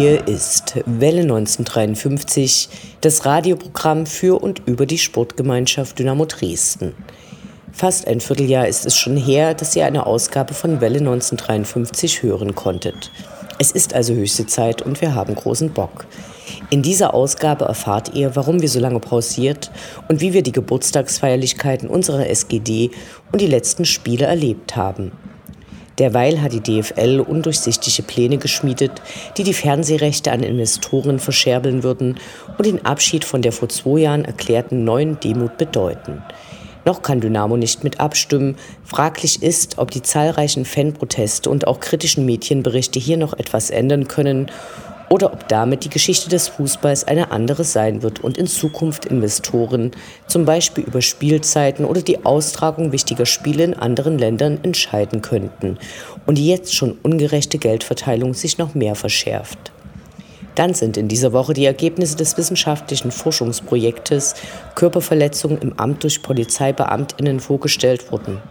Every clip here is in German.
Hier ist Welle 1953, das Radioprogramm für und über die Sportgemeinschaft Dynamo Dresden. Fast ein Vierteljahr ist es schon her, dass ihr eine Ausgabe von Welle 1953 hören konntet. Es ist also höchste Zeit und wir haben großen Bock. In dieser Ausgabe erfahrt ihr, warum wir so lange pausiert und wie wir die Geburtstagsfeierlichkeiten unserer SGD und die letzten Spiele erlebt haben. Derweil hat die DFL undurchsichtige Pläne geschmiedet, die die Fernsehrechte an Investoren verscherbeln würden und den Abschied von der vor zwei Jahren erklärten neuen Demut bedeuten. Noch kann Dynamo nicht mit abstimmen. Fraglich ist, ob die zahlreichen Fanproteste und auch kritischen Medienberichte hier noch etwas ändern können oder ob damit die Geschichte des Fußballs eine andere sein wird und in Zukunft Investoren zum Beispiel über Spielzeiten oder die Austragung wichtiger Spiele in anderen Ländern entscheiden könnten und die jetzt schon ungerechte Geldverteilung sich noch mehr verschärft. Dann sind in dieser Woche die Ergebnisse des wissenschaftlichen Forschungsprojektes Körperverletzungen im Amt durch Polizeibeamtinnen vorgestellt worden.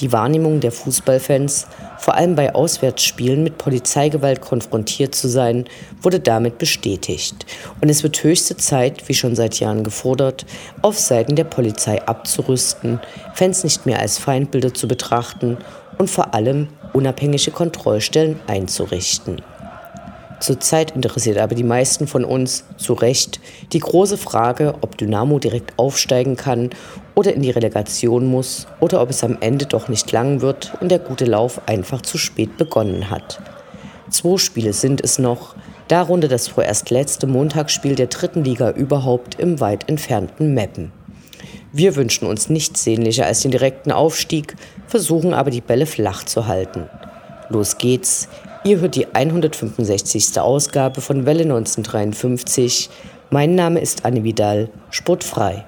Die Wahrnehmung der Fußballfans, vor allem bei Auswärtsspielen mit Polizeigewalt konfrontiert zu sein, wurde damit bestätigt. Und es wird höchste Zeit, wie schon seit Jahren gefordert, auf Seiten der Polizei abzurüsten, Fans nicht mehr als Feindbilder zu betrachten und vor allem unabhängige Kontrollstellen einzurichten. Zurzeit interessiert aber die meisten von uns zu Recht die große Frage, ob Dynamo direkt aufsteigen kann oder in die Relegation muss oder ob es am Ende doch nicht lang wird und der gute Lauf einfach zu spät begonnen hat. Zwei Spiele sind es noch, darunter das vorerst letzte Montagsspiel der dritten Liga überhaupt im weit entfernten Meppen. Wir wünschen uns nichts sehnlicher als den direkten Aufstieg, versuchen aber die Bälle flach zu halten. Los geht's, Ihr hört die 165. Ausgabe von Welle 1953. Mein Name ist Anne Vidal, sportfrei.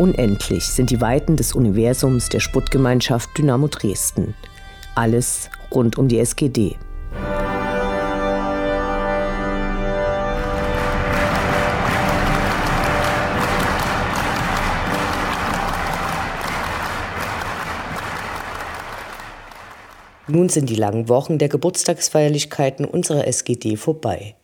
Unendlich sind die Weiten des Universums der Sputtgemeinschaft Dynamo Dresden. Alles rund um die SGD. Nun sind die langen Wochen der Geburtstagsfeierlichkeiten unserer SGD vorbei.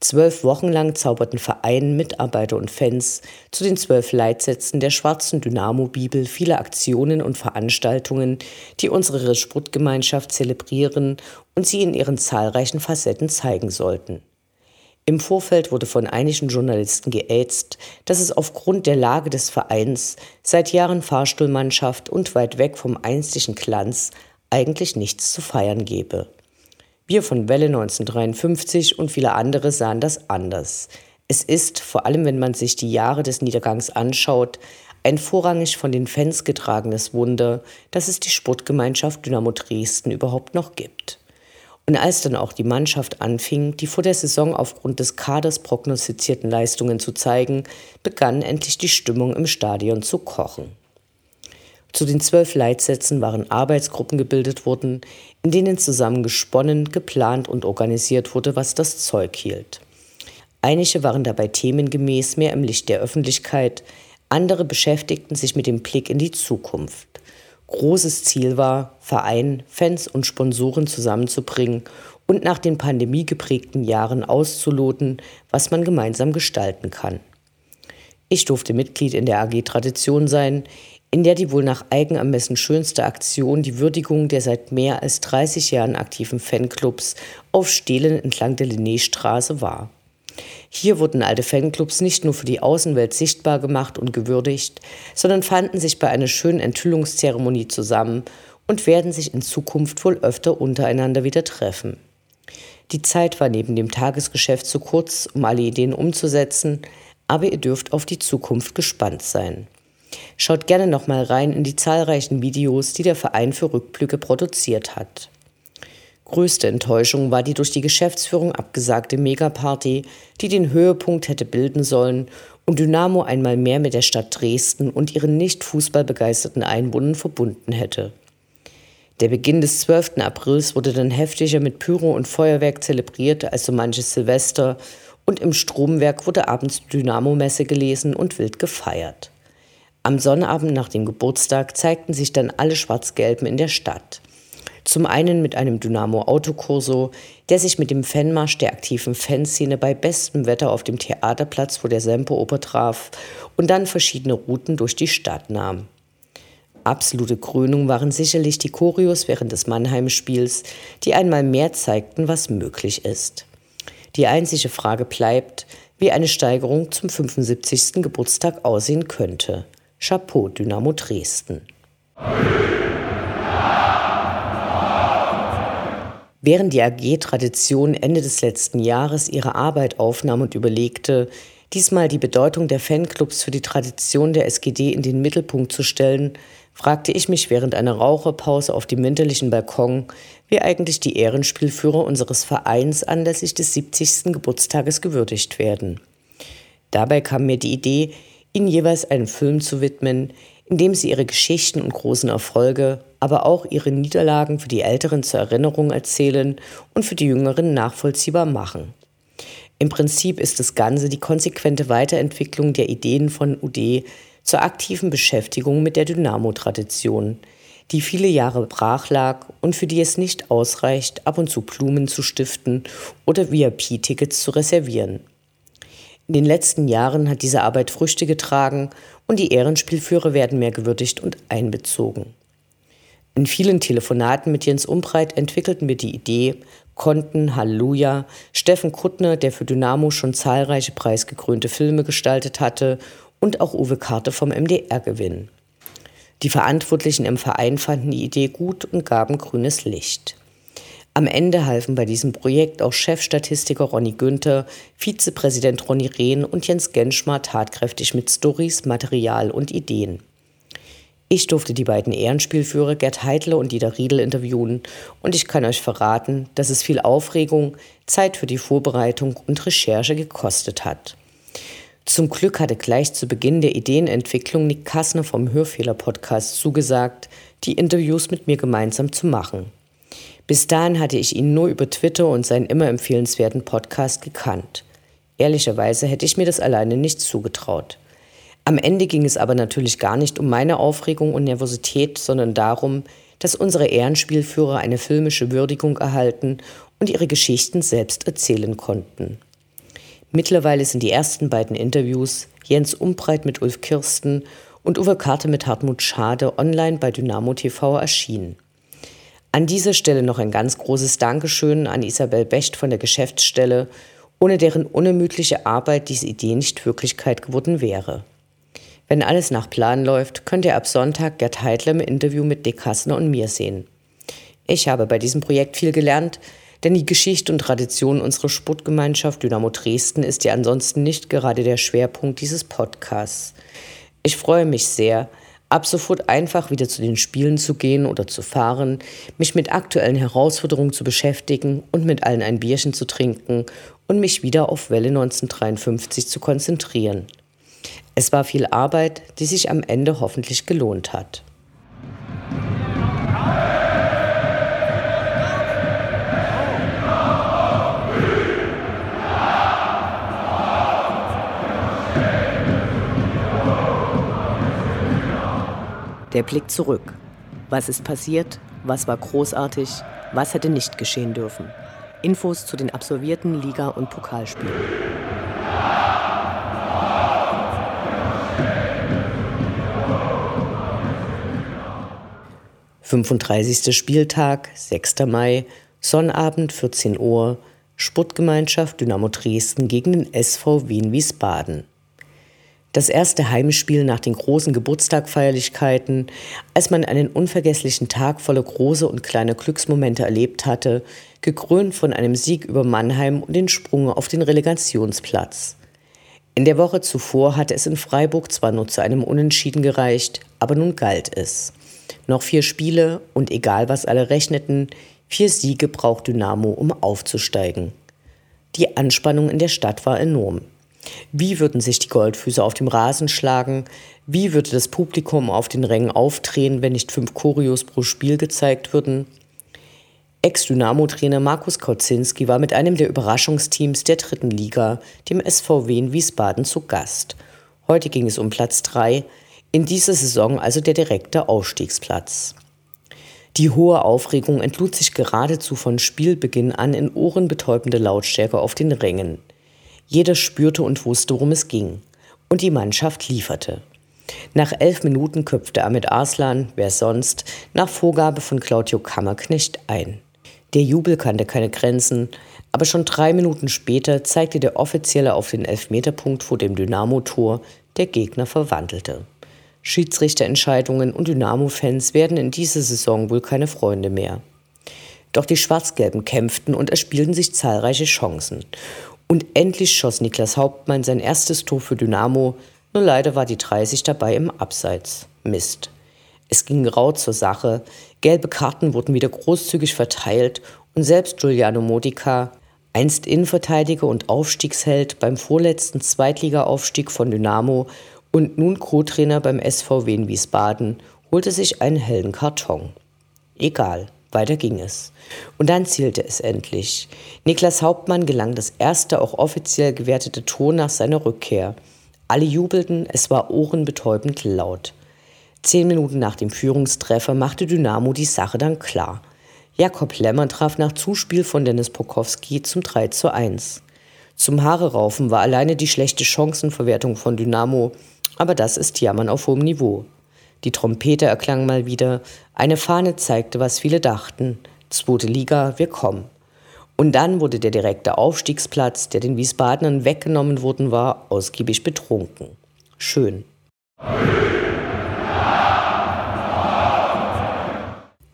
Zwölf Wochen lang zauberten Verein, Mitarbeiter und Fans zu den zwölf Leitsätzen der schwarzen Dynamo-Bibel viele Aktionen und Veranstaltungen, die unsere Sportgemeinschaft zelebrieren und sie in ihren zahlreichen Facetten zeigen sollten. Im Vorfeld wurde von einigen Journalisten geätzt, dass es aufgrund der Lage des Vereins, seit Jahren Fahrstuhlmannschaft und weit weg vom einstigen Glanz eigentlich nichts zu feiern gebe. Wir von Welle 1953 und viele andere sahen das anders. Es ist, vor allem wenn man sich die Jahre des Niedergangs anschaut, ein vorrangig von den Fans getragenes Wunder, dass es die Sportgemeinschaft Dynamo Dresden überhaupt noch gibt. Und als dann auch die Mannschaft anfing, die vor der Saison aufgrund des Kaders prognostizierten Leistungen zu zeigen, begann endlich die Stimmung im Stadion zu kochen. Zu den zwölf Leitsätzen waren Arbeitsgruppen gebildet worden, in denen zusammen gesponnen, geplant und organisiert wurde, was das Zeug hielt. Einige waren dabei themengemäß mehr im Licht der Öffentlichkeit, andere beschäftigten sich mit dem Blick in die Zukunft. Großes Ziel war, Verein, Fans und Sponsoren zusammenzubringen und nach den pandemiegeprägten Jahren auszuloten, was man gemeinsam gestalten kann. Ich durfte Mitglied in der AG Tradition sein, in der die wohl nach Eigenermessen schönste Aktion die Würdigung der seit mehr als 30 Jahren aktiven Fanclubs auf Stelen entlang der Linnéstraße war. Hier wurden alte Fanclubs nicht nur für die Außenwelt sichtbar gemacht und gewürdigt, sondern fanden sich bei einer schönen Enthüllungszeremonie zusammen und werden sich in Zukunft wohl öfter untereinander wieder treffen. Die Zeit war neben dem Tagesgeschäft zu kurz, um alle Ideen umzusetzen, aber ihr dürft auf die Zukunft gespannt sein. Schaut gerne nochmal rein in die zahlreichen Videos, die der Verein für Rückblicke produziert hat. Größte Enttäuschung war die durch die Geschäftsführung abgesagte Megaparty, die den Höhepunkt hätte bilden sollen und Dynamo einmal mehr mit der Stadt Dresden und ihren nicht fußballbegeisterten Einwohnern verbunden hätte. Der Beginn des 12. Aprils wurde dann heftiger mit Pyro und Feuerwerk zelebriert als so manches Silvester und im Stromwerk wurde abends Dynamo-Messe gelesen und wild gefeiert. Am Sonnabend nach dem Geburtstag zeigten sich dann alle Schwarz-Gelben in der Stadt. Zum einen mit einem Dynamo Autokurso, der sich mit dem Fanmarsch der aktiven Fanszene bei bestem Wetter auf dem Theaterplatz vor der Semperoper traf und dann verschiedene Routen durch die Stadt nahm. Absolute Krönung waren sicherlich die Choreos während des Mannheim-Spiels, die einmal mehr zeigten, was möglich ist. Die einzige Frage bleibt, wie eine Steigerung zum 75. Geburtstag aussehen könnte. Chapeau Dynamo Dresden. Während die AG Tradition Ende des letzten Jahres ihre Arbeit aufnahm und überlegte, diesmal die Bedeutung der Fanclubs für die Tradition der SGD in den Mittelpunkt zu stellen, fragte ich mich während einer Raucherpause auf dem winterlichen Balkon, wie eigentlich die Ehrenspielführer unseres Vereins anlässlich des 70. Geburtstages gewürdigt werden. Dabei kam mir die Idee, ihnen jeweils einen Film zu widmen, in dem sie ihre Geschichten und großen Erfolge aber auch ihre Niederlagen für die Älteren zur Erinnerung erzählen und für die Jüngeren nachvollziehbar machen. Im Prinzip ist das Ganze die konsequente Weiterentwicklung der Ideen von UD zur aktiven Beschäftigung mit der Dynamo-Tradition, die viele Jahre brach lag und für die es nicht ausreicht, ab und zu Blumen zu stiften oder VIP-Tickets zu reservieren. In den letzten Jahren hat diese Arbeit Früchte getragen und die Ehrenspielführer werden mehr gewürdigt und einbezogen. In vielen Telefonaten mit Jens Umbreit entwickelten wir die Idee, konnten Halleluja, Steffen Kuttner, der für Dynamo schon zahlreiche preisgekrönte Filme gestaltet hatte, und auch Uwe Karte vom MDR gewinnen. Die Verantwortlichen im Verein fanden die Idee gut und gaben grünes Licht. Am Ende halfen bei diesem Projekt auch Chefstatistiker Ronny Günther, Vizepräsident Ronny Rehn und Jens Genschmar tatkräftig mit Stories, Material und Ideen. Ich durfte die beiden Ehrenspielführer Gerd Heidler und Dieter Riedel interviewen und ich kann euch verraten, dass es viel Aufregung, Zeit für die Vorbereitung und Recherche gekostet hat. Zum Glück hatte gleich zu Beginn der Ideenentwicklung Nick Kassner vom Hörfehler-Podcast zugesagt, die Interviews mit mir gemeinsam zu machen. Bis dahin hatte ich ihn nur über Twitter und seinen immer empfehlenswerten Podcast gekannt. Ehrlicherweise hätte ich mir das alleine nicht zugetraut. Am Ende ging es aber natürlich gar nicht um meine Aufregung und Nervosität, sondern darum, dass unsere Ehrenspielführer eine filmische Würdigung erhalten und ihre Geschichten selbst erzählen konnten. Mittlerweile sind die ersten beiden Interviews, Jens Umbreit mit Ulf Kirsten und Uwe Karte mit Hartmut Schade, online bei Dynamo TV erschienen. An dieser Stelle noch ein ganz großes Dankeschön an Isabel Becht von der Geschäftsstelle, ohne deren unermüdliche Arbeit diese Idee nicht Wirklichkeit geworden wäre. Wenn alles nach Plan läuft, könnt ihr ab Sonntag Gerd Heidler im Interview mit Dick Hassner und mir sehen. Ich habe bei diesem Projekt viel gelernt, denn die Geschichte und Tradition unserer Sportgemeinschaft Dynamo Dresden ist ja ansonsten nicht gerade der Schwerpunkt dieses Podcasts. Ich freue mich sehr, ab sofort einfach wieder zu den Spielen zu gehen oder zu fahren, mich mit aktuellen Herausforderungen zu beschäftigen und mit allen ein Bierchen zu trinken und mich wieder auf Welle 1953 zu konzentrieren. Es war viel Arbeit, die sich am Ende hoffentlich gelohnt hat. Der Blick zurück. Was ist passiert? Was war großartig? Was hätte nicht geschehen dürfen? Infos zu den absolvierten Liga- und Pokalspielen. 35. Spieltag, 6. Mai, Sonnabend 14 Uhr, Sportgemeinschaft Dynamo Dresden gegen den SV Wien Wiesbaden. Das erste Heimspiel nach den großen Geburtstagfeierlichkeiten, als man einen unvergesslichen Tag voller großer und kleiner Glücksmomente erlebt hatte, gekrönt von einem Sieg über Mannheim und den Sprung auf den Relegationsplatz. In der Woche zuvor hatte es in Freiburg zwar nur zu einem Unentschieden gereicht, aber nun galt es. Noch vier Spiele und egal was alle rechneten, vier Siege braucht Dynamo, um aufzusteigen. Die Anspannung in der Stadt war enorm. Wie würden sich die Goldfüße auf dem Rasen schlagen? Wie würde das Publikum auf den Rängen aufdrehen, wenn nicht fünf Choreos pro Spiel gezeigt würden? Ex-Dynamo-Trainer Markus Kauzinski war mit einem der Überraschungsteams der dritten Liga, dem SVW in Wiesbaden, zu Gast. Heute ging es um Platz 3, in dieser Saison also der direkte Aufstiegsplatz. Die hohe Aufregung entlud sich geradezu von Spielbeginn an in ohrenbetäubende Lautstärke auf den Rängen. Jeder spürte und wusste, worum es ging. Und die Mannschaft lieferte. Nach elf Minuten köpfte Ahmed Arslan, wer sonst, nach Vorgabe von Claudio Kammerknecht ein. Der Jubel kannte keine Grenzen, aber schon drei Minuten später zeigte der Offizielle auf den Elfmeterpunkt vor dem Dynamo-Tor, der Gegner verwandelte. Schiedsrichterentscheidungen und Dynamo-Fans werden in dieser Saison wohl keine Freunde mehr. Doch die Schwarz-Gelben kämpften und erspielten sich zahlreiche Chancen. Und endlich schoss Niklas Hauptmann sein erstes Tor für Dynamo, nur leider war die 30 dabei im Abseits. Mist. Es ging rau zur Sache, gelbe Karten wurden wieder großzügig verteilt und selbst Giuliano Modica, einst Innenverteidiger und Aufstiegsheld beim vorletzten Zweitligaaufstieg von Dynamo und nun Co-Trainer beim SVW in Wiesbaden, holte sich einen hellen Karton. Egal. Weiter ging es. Und dann zielte es endlich. Niklas Hauptmann gelang das erste auch offiziell gewertete Tor nach seiner Rückkehr. Alle jubelten, es war ohrenbetäubend laut. Zehn Minuten nach dem Führungstreffer machte Dynamo die Sache dann klar. Jakob Lemmer traf nach Zuspiel von Dennis Pokowski zum 3 zu 1. Zum Haare raufen war alleine die schlechte Chancenverwertung von Dynamo, aber das ist Jammern auf hohem Niveau. Die Trompete erklang mal wieder, eine Fahne zeigte, was viele dachten. Zweite Liga, wir kommen. Und dann wurde der direkte Aufstiegsplatz, der den Wiesbadenern weggenommen worden war, ausgiebig betrunken. Schön.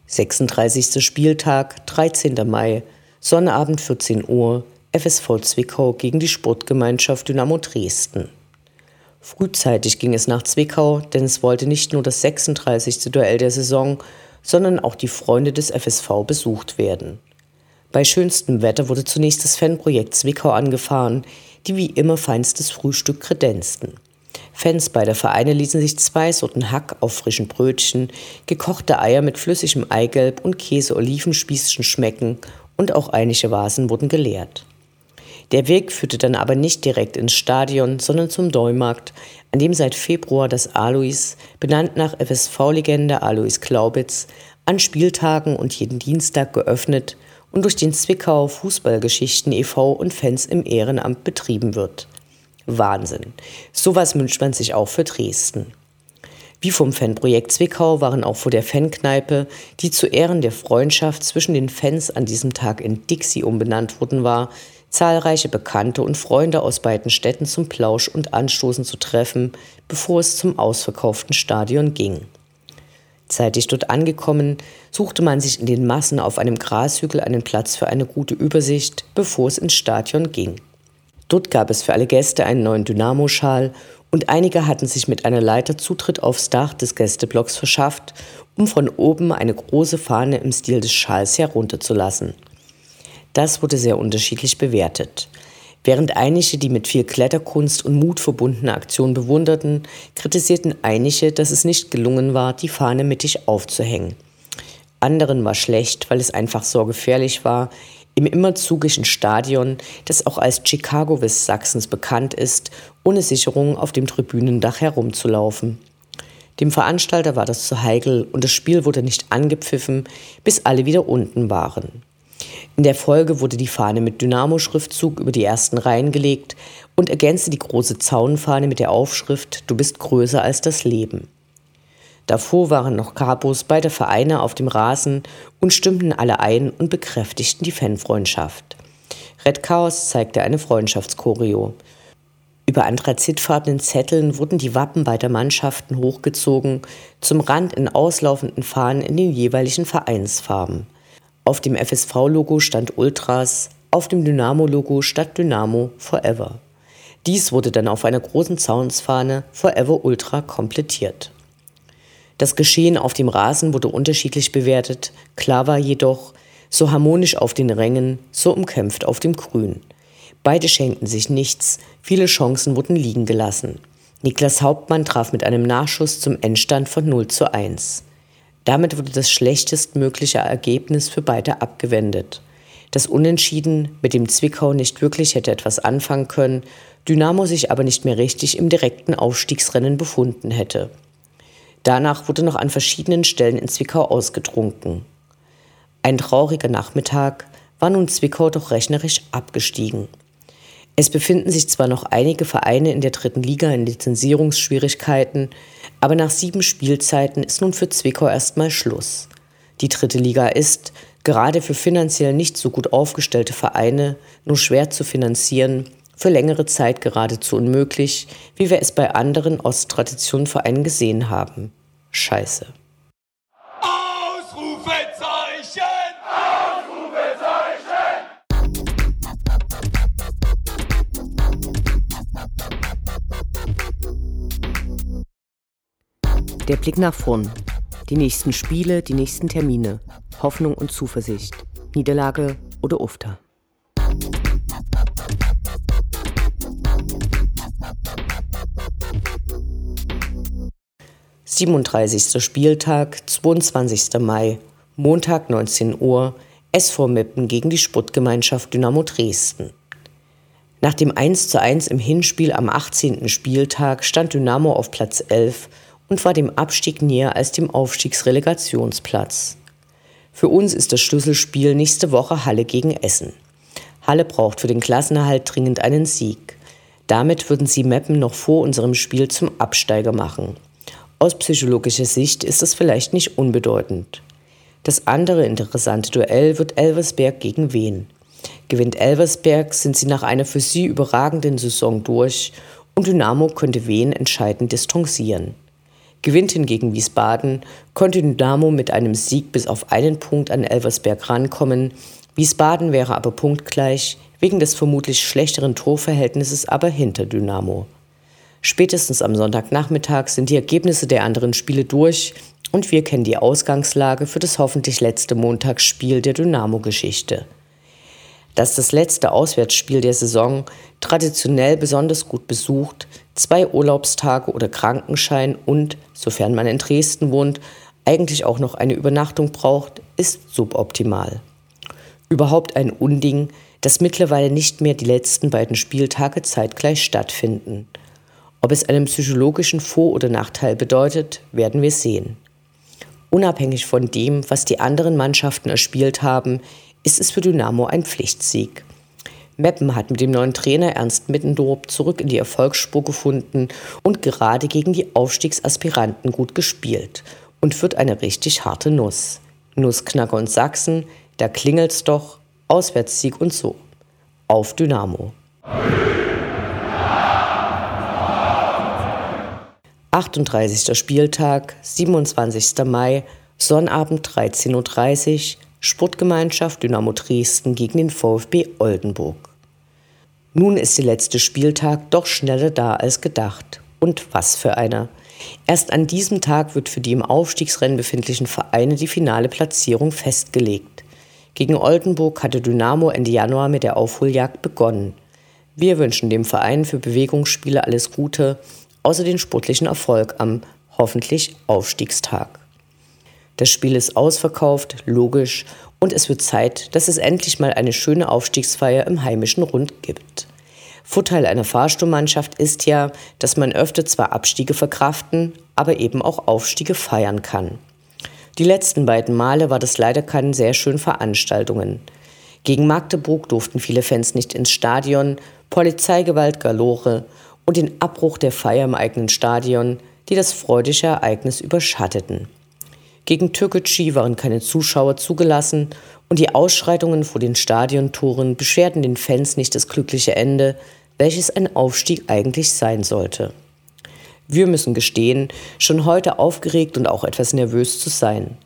Sechsunddreißigster Spieltag, 13. Mai, Sonnabend 14 Uhr, FSV Zwickau gegen die Sportgemeinschaft Dynamo Dresden. Frühzeitig ging es nach Zwickau, denn es wollte nicht nur das 36. Duell der Saison, sondern auch die Freunde des FSV besucht werden. Bei schönstem Wetter wurde zunächst das Fanprojekt Zwickau angefahren, die wie immer feinstes Frühstück kredenzten. Fans beider Vereine ließen sich zwei Sorten Hack auf frischen Brötchen, gekochte Eier mit flüssigem Eigelb und Käse-Olivenspießchen schmecken und auch einige Vasen wurden geleert. Der Weg führte dann aber nicht direkt ins Stadion, sondern zum Deumarkt, an dem seit Februar das Alois, benannt nach FSV-Legende Alois Glaubitz, an Spieltagen und jeden Dienstag geöffnet und durch den Zwickau Fußballgeschichten e.V. und Fans im Ehrenamt betrieben wird. Wahnsinn. Sowas wünscht man sich auch für Dresden. Wie vom Fanprojekt Zwickau waren auch vor der Fankneipe, die zu Ehren der Freundschaft zwischen den Fans an diesem Tag in Dixie umbenannt worden war, zahlreiche Bekannte und Freunde aus beiden Städten zum Plausch und Anstoßen zu treffen, bevor es zum ausverkauften Stadion ging. Zeitig dort angekommen, suchte man sich in den Massen auf einem Grashügel einen Platz für eine gute Übersicht, bevor es ins Stadion ging. Dort gab es für alle Gäste einen neuen Dynamo-Schal und einige hatten sich mit einer Leiter Zutritt aufs Dach des Gästeblocks verschafft, um von oben eine große Fahne im Stil des Schals herunterzulassen. Das wurde sehr unterschiedlich bewertet. Während einige die mit viel Kletterkunst und Mut verbundene Aktion bewunderten, kritisierten einige, dass es nicht gelungen war, die Fahne mittig aufzuhängen. Anderen war schlecht, weil es einfach so gefährlich war, im immerzugischen Stadion, das auch als Chicago Westsachsens bekannt ist, ohne Sicherung auf dem Tribünendach herumzulaufen. Dem Veranstalter war das zu heikel und das Spiel wurde nicht angepfiffen, bis alle wieder unten waren. In der Folge wurde die Fahne mit Dynamo-Schriftzug über die ersten Reihen gelegt und ergänzte die große Zaunfahne mit der Aufschrift Du bist größer als das Leben. Davor waren noch Capos beider Vereine auf dem Rasen und stimmten alle ein und bekräftigten die Fanfreundschaft. Red Chaos zeigte eine Freundschaftschoreo. Über anthrazitfarbenen Zetteln wurden die Wappen beider Mannschaften hochgezogen, zum Rand in auslaufenden Fahnen in den jeweiligen Vereinsfarben. Auf dem FSV-Logo stand Ultras, auf dem Dynamo-Logo stand Dynamo Forever. Dies wurde dann auf einer großen Zaunsfahne Forever Ultra komplettiert. Das Geschehen auf dem Rasen wurde unterschiedlich bewertet, klar war jedoch, so harmonisch auf den Rängen, so umkämpft auf dem Grün. Beide schenkten sich nichts, viele Chancen wurden liegen gelassen. Niklas Hauptmann traf mit einem Nachschuss zum Endstand von 0 zu 1. Damit wurde das schlechtestmögliche Ergebnis für beide abgewendet. Das Unentschieden, mit dem Zwickau nicht wirklich hätte etwas anfangen können, Dynamo sich aber nicht mehr richtig im direkten Aufstiegsrennen befunden hätte. Danach wurde noch an verschiedenen Stellen in Zwickau ausgetrunken. Ein trauriger Nachmittag war nun Zwickau doch rechnerisch abgestiegen. Es befinden sich zwar noch einige Vereine in der dritten Liga in Lizenzierungsschwierigkeiten, aber nach sieben Spielzeiten ist nun für Zwickau erstmal Schluss. Die dritte Liga ist, gerade für finanziell nicht so gut aufgestellte Vereine, nur schwer zu finanzieren, für längere Zeit geradezu unmöglich, wie wir es bei anderen Osttraditionvereinen gesehen haben. Scheiße. Der Blick nach vorn. Die nächsten Spiele, die nächsten Termine. Hoffnung und Zuversicht. Niederlage oder Ufter. Siebenunddreißigster Spieltag, 22. Mai, Montag 19 Uhr, SV Meppen gegen die Sportgemeinschaft Dynamo Dresden. Nach dem 1 zu 1 im Hinspiel am 18. Spieltag stand Dynamo auf Platz 11 und war dem Abstieg näher als dem Aufstiegsrelegationsplatz. Für uns ist das Schlüsselspiel nächste Woche Halle gegen Essen. Halle braucht für den Klassenerhalt dringend einen Sieg. Damit würden sie Meppen noch vor unserem Spiel zum Absteiger machen. Aus psychologischer Sicht ist das vielleicht nicht unbedeutend. Das andere interessante Duell wird Elversberg gegen Wien. Gewinnt Elversberg, sind sie nach einer für sie überragenden Saison durch und Dynamo könnte Wien entscheidend distanzieren. Gewinnt hingegen Wiesbaden, konnte Dynamo mit einem Sieg bis auf einen Punkt an Elversberg rankommen. Wiesbaden wäre aber punktgleich, wegen des vermutlich schlechteren Torverhältnisses aber hinter Dynamo. Spätestens am Sonntagnachmittag sind die Ergebnisse der anderen Spiele durch und wir kennen die Ausgangslage für das hoffentlich letzte Montagsspiel der Dynamo-Geschichte dass das letzte Auswärtsspiel der Saison traditionell besonders gut besucht, zwei Urlaubstage oder Krankenschein und, sofern man in Dresden wohnt, eigentlich auch noch eine Übernachtung braucht, ist suboptimal. Überhaupt ein Unding, dass mittlerweile nicht mehr die letzten beiden Spieltage zeitgleich stattfinden. Ob es einen psychologischen Vor- oder Nachteil bedeutet, werden wir sehen. Unabhängig von dem, was die anderen Mannschaften erspielt haben, ist es für Dynamo ein Pflichtsieg. Meppen hat mit dem neuen Trainer Ernst Mittendorp zurück in die Erfolgsspur gefunden und gerade gegen die Aufstiegsaspiranten gut gespielt und wird eine richtig harte Nuss. Nussknacker und Sachsen, da klingelt's doch, Auswärtssieg und so. Auf Dynamo. 38. Spieltag, 27. Mai, Sonnabend 13.30 Uhr, Sportgemeinschaft Dynamo Dresden gegen den VfB Oldenburg. Nun ist der letzte Spieltag doch schneller da als gedacht. Und was für einer. Erst an diesem Tag wird für die im Aufstiegsrennen befindlichen Vereine die finale Platzierung festgelegt. Gegen Oldenburg hatte Dynamo Ende Januar mit der Aufholjagd begonnen. Wir wünschen dem Verein für Bewegungsspiele alles Gute, außer den sportlichen Erfolg am hoffentlich Aufstiegstag. Das Spiel ist ausverkauft, logisch, und es wird Zeit, dass es endlich mal eine schöne Aufstiegsfeier im heimischen Rund gibt. Vorteil einer Fahrstuhlmannschaft ist ja, dass man öfter zwar Abstiege verkraften, aber eben auch Aufstiege feiern kann. Die letzten beiden Male war das leider keine sehr schönen Veranstaltungen. Gegen Magdeburg durften viele Fans nicht ins Stadion, Polizeigewalt galore und den Abbruch der Feier im eigenen Stadion, die das freudige Ereignis überschatteten. Gegen Türkgücü waren keine Zuschauer zugelassen und die Ausschreitungen vor den Stadiontoren beschwerten den Fans nicht das glückliche Ende, welches ein Aufstieg eigentlich sein sollte. Wir müssen gestehen, schon heute aufgeregt und auch etwas nervös zu sein.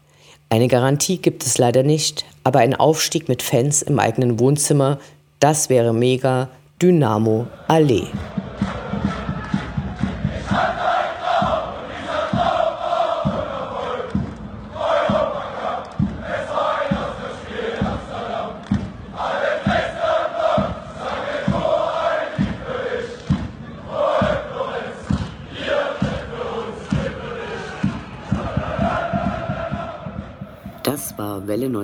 Eine Garantie gibt es leider nicht, aber ein Aufstieg mit Fans im eigenen Wohnzimmer, das wäre mega Dynamo Allee. Das war Welle